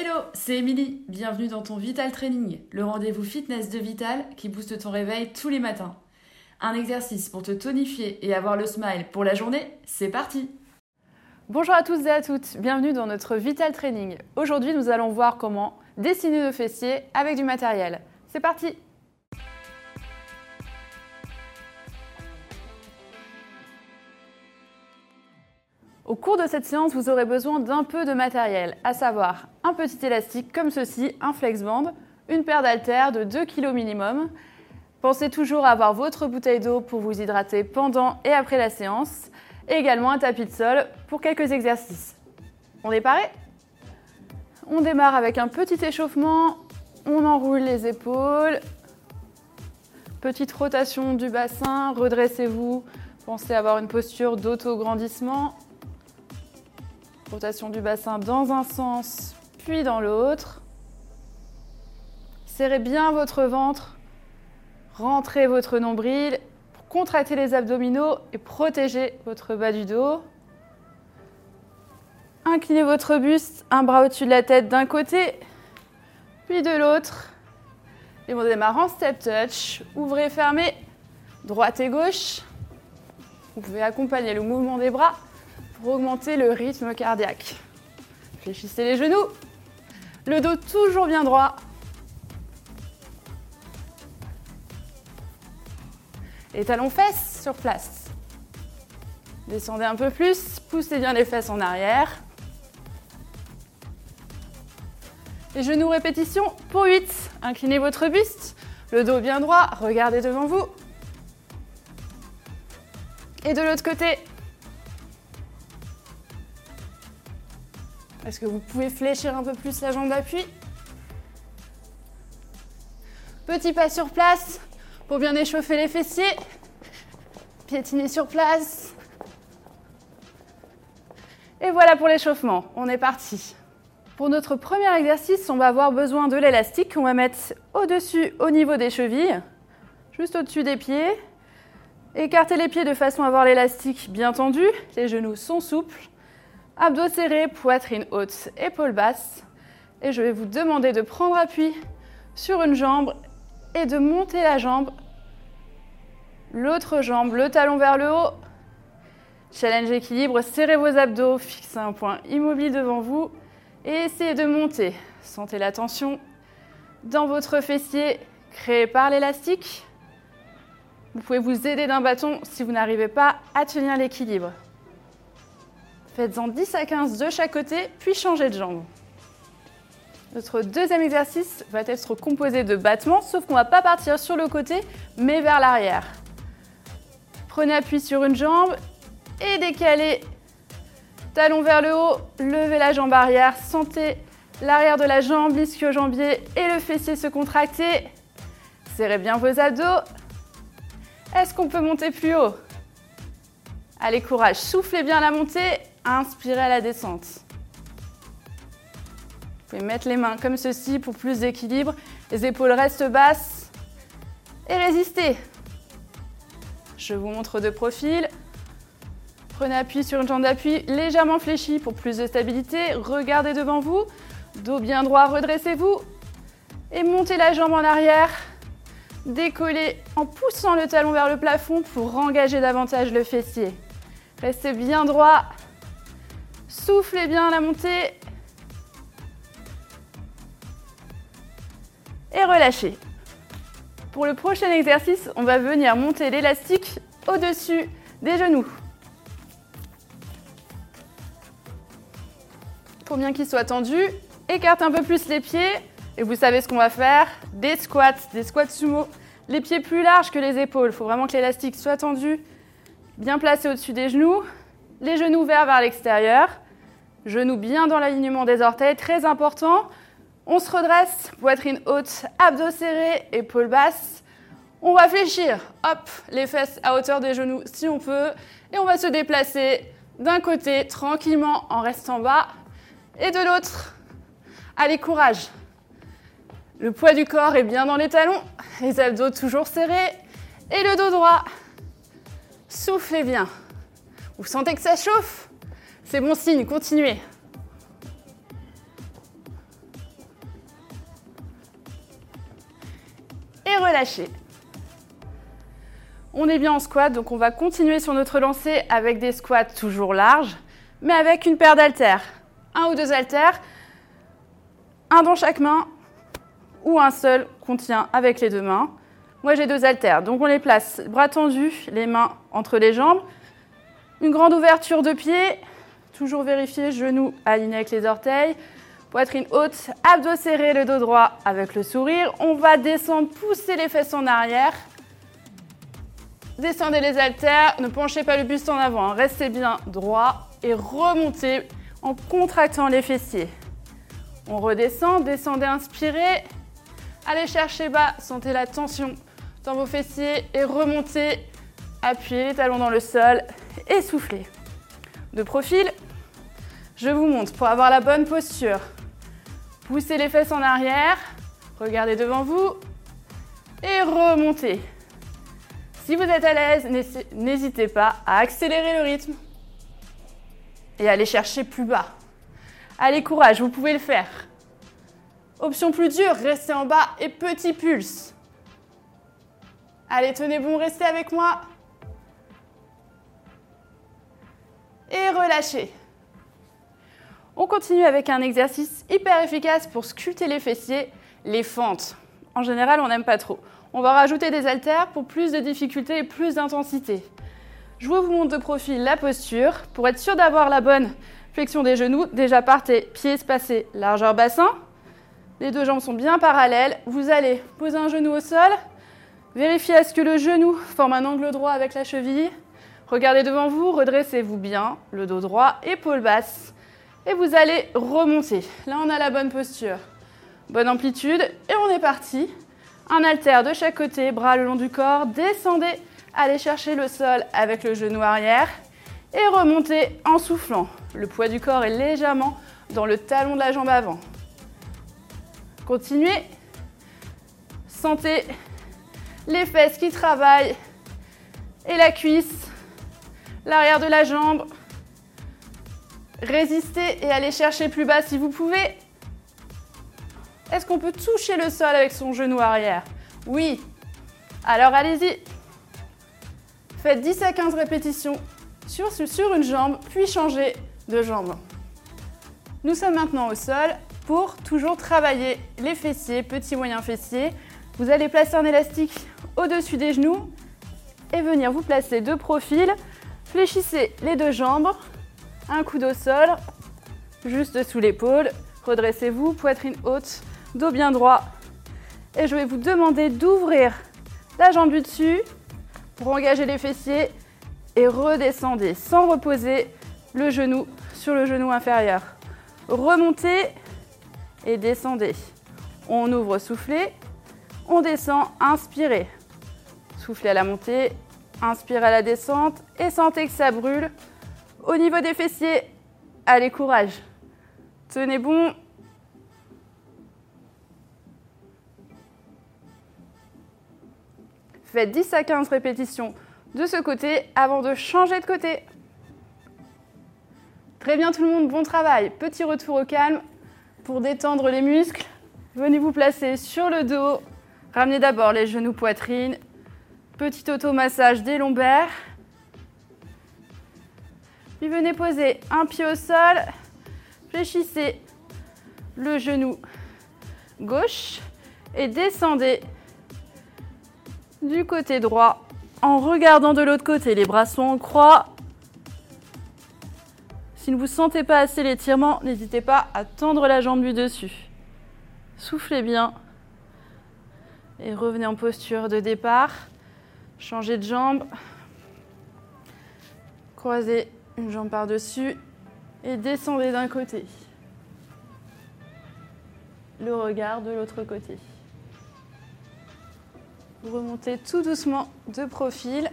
Hello, c'est Émilie. Bienvenue dans ton Vital Training, le rendez-vous fitness de Vital qui booste ton réveil tous les matins. Un exercice pour te tonifier et avoir le smile pour la journée, c'est parti Bonjour à tous et à toutes, bienvenue dans notre Vital Training. Aujourd'hui, nous allons voir comment dessiner nos fessiers avec du matériel. C'est parti Au cours de cette séance, vous aurez besoin d'un peu de matériel, à savoir un petit élastique comme ceci, un flexband, une paire d'haltères de 2 kg minimum. Pensez toujours à avoir votre bouteille d'eau pour vous hydrater pendant et après la séance, et également un tapis de sol pour quelques exercices. On est paré? On démarre avec un petit échauffement, on enroule les épaules, petite rotation du bassin, redressez-vous, pensez à avoir une posture d'auto-grandissement. Rotation du bassin dans un sens, puis dans l'autre. Serrez bien votre ventre. Rentrez votre nombril pour contracter les abdominaux et protéger votre bas du dos. Inclinez votre buste, un bras au-dessus de la tête d'un côté, puis de l'autre. Et on démarre en step touch. Ouvrez, fermez, droite et gauche. Vous pouvez accompagner le mouvement des bras pour augmenter le rythme cardiaque. Fléchissez les genoux, le dos toujours bien droit. Les talons fesses sur place. Descendez un peu plus, poussez bien les fesses en arrière. Les genoux répétition pour 8. Inclinez votre buste, le dos bien droit, regardez devant vous. Et de l'autre côté, Est-ce que vous pouvez fléchir un peu plus la jambe d'appui Petit pas sur place pour bien échauffer les fessiers. Piétiner sur place. Et voilà pour l'échauffement. On est parti. Pour notre premier exercice, on va avoir besoin de l'élastique qu'on va mettre au-dessus, au niveau des chevilles, juste au-dessus des pieds. Écartez les pieds de façon à avoir l'élastique bien tendu. Les genoux sont souples. Abdos serrés, poitrine haute, épaules basses. Et je vais vous demander de prendre appui sur une jambe et de monter la jambe. L'autre jambe, le talon vers le haut. Challenge équilibre, serrez vos abdos, fixez un point immobile devant vous et essayez de monter. Sentez la tension dans votre fessier créé par l'élastique. Vous pouvez vous aider d'un bâton si vous n'arrivez pas à tenir l'équilibre. Faites-en 10 à 15 de chaque côté, puis changez de jambe. Notre deuxième exercice va être composé de battements, sauf qu'on ne va pas partir sur le côté, mais vers l'arrière. Prenez appui sur une jambe et décalez. Talon vers le haut, levez la jambe arrière, sentez l'arrière de la jambe, l'ischio-jambier et le fessier se contracter. Serrez bien vos abdos. Est-ce qu'on peut monter plus haut? Allez, courage, soufflez bien la montée inspirez à la descente. Vous pouvez mettre les mains comme ceci pour plus d'équilibre. Les épaules restent basses. Et résistez. Je vous montre de profil. Prenez appui sur une jambe d'appui légèrement fléchie pour plus de stabilité. Regardez devant vous. Dos bien droit, redressez-vous. Et montez la jambe en arrière. Décollez en poussant le talon vers le plafond pour engager davantage le fessier. Restez bien droit. Soufflez bien la montée. Et relâchez. Pour le prochain exercice, on va venir monter l'élastique au-dessus des genoux. Pour bien qu'il soit tendu, écarte un peu plus les pieds. Et vous savez ce qu'on va faire? Des squats, des squats sumo. Les pieds plus larges que les épaules. Il faut vraiment que l'élastique soit tendu, bien placé au-dessus des genoux. Les genoux ouverts vers l'extérieur. Genoux bien dans l'alignement des orteils, très important. On se redresse, poitrine haute, abdos serrés, épaules basses. On va fléchir, hop, les fesses à hauteur des genoux si on peut. Et on va se déplacer d'un côté tranquillement en restant bas et de l'autre. Allez, courage. Le poids du corps est bien dans les talons, les abdos toujours serrés et le dos droit. Soufflez bien. Vous sentez que ça chauffe C'est bon signe, continuez. Et relâchez. On est bien en squat, donc on va continuer sur notre lancée avec des squats toujours larges, mais avec une paire d'haltères. Un ou deux haltères, un dans chaque main ou un seul qu'on tient avec les deux mains. Moi j'ai deux haltères, donc on les place bras tendus, les mains entre les jambes, une grande ouverture de pied, toujours vérifier genoux alignés avec les orteils, poitrine haute, abdos serrés, le dos droit avec le sourire. On va descendre, pousser les fesses en arrière. Descendez les haltères, ne penchez pas le buste en avant, hein. restez bien droit et remontez en contractant les fessiers. On redescend, descendez, inspirez. Allez chercher bas, sentez la tension dans vos fessiers et remontez. Appuyez les talons dans le sol et soufflez. De profil, je vous montre pour avoir la bonne posture. Poussez les fesses en arrière, regardez devant vous et remontez. Si vous êtes à l'aise, n'hésitez pas à accélérer le rythme et aller chercher plus bas. Allez, courage, vous pouvez le faire. Option plus dure, restez en bas et petit pulse. Allez, tenez bon, restez avec moi. Et relâchez. On continue avec un exercice hyper efficace pour sculpter les fessiers, les fentes. En général, on n'aime pas trop. On va rajouter des haltères pour plus de difficulté et plus d'intensité. Je vous montre de profil la posture. Pour être sûr d'avoir la bonne flexion des genoux, déjà partez, pieds espacés, largeur bassin. Les deux jambes sont bien parallèles. Vous allez poser un genou au sol. Vérifiez à ce que le genou forme un angle droit avec la cheville. Regardez devant vous, redressez-vous bien, le dos droit, épaule basse. Et vous allez remonter. Là, on a la bonne posture. Bonne amplitude. Et on est parti. Un haltère de chaque côté, bras le long du corps. Descendez Allez chercher le sol avec le genou arrière et remontez en soufflant. Le poids du corps est légèrement dans le talon de la jambe avant. Continuez. Sentez les fesses qui travaillent et la cuisse, l'arrière de la jambe. Résistez et allez chercher plus bas si vous pouvez. Est-ce qu'on peut toucher le sol avec son genou arrière? Oui. Alors allez-y. Faites 10 à 15 répétitions sur, une jambe, puis changez de jambe. Nous sommes maintenant au sol pour toujours travailler les fessiers, petits moyens fessiers. Vous allez placer un élastique au-dessus des genoux et venir vous placer de profil. Fléchissez les deux jambes, un coude au sol, juste sous l'épaule. Redressez-vous, poitrine haute, dos bien droit. Et je vais vous demander d'ouvrir la jambe du dessus pour engager les fessiers et redescendez sans reposer le genou sur le genou inférieur. Remontez et descendez. On ouvre, soufflez. On descend, inspirez. Soufflez à la montée, inspirez à la descente et sentez que ça brûle. Au niveau des fessiers, allez, courage. Tenez bon, Faites 10 à 15 répétitions de ce côté avant de changer de côté. Très bien tout le monde, bon travail. Petit retour au calme pour détendre les muscles. Venez vous placer sur le dos. Ramenez d'abord les genoux poitrine. Petit automassage des lombaires. Puis venez poser un pied au sol. Fléchissez le genou gauche et descendez du côté droit en regardant de l'autre côté. Les bras sont en croix. Si vous ne sentez pas assez l'étirement, n'hésitez pas à tendre la jambe du dessus. Soufflez bien et revenez en posture de départ. Changez de jambe. Croisez une jambe par-dessus et descendez d'un côté. Le regard de l'autre côté. Vous remontez tout doucement de profil.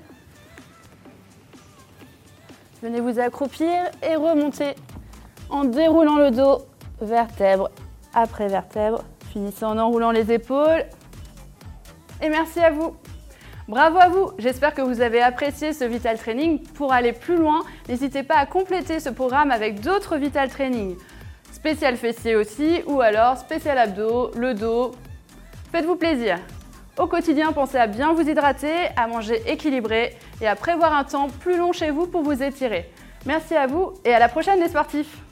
Venez vous accroupir et remonter en déroulant le dos, vertèbre après vertèbre. Finissez en enroulant les épaules. Et merci à vous. Bravo à vous J'espère que vous avez apprécié ce Vital Training. Pour aller plus loin, n'hésitez pas à compléter ce programme avec d'autres Vital Training. Spécial fessier aussi, ou alors spécial abdos, le dos. Faites-vous plaisir Au quotidien, pensez à bien vous hydrater, à manger équilibré et à prévoir un temps plus long chez vous pour vous étirer. Merci à vous et à la prochaine les sportifs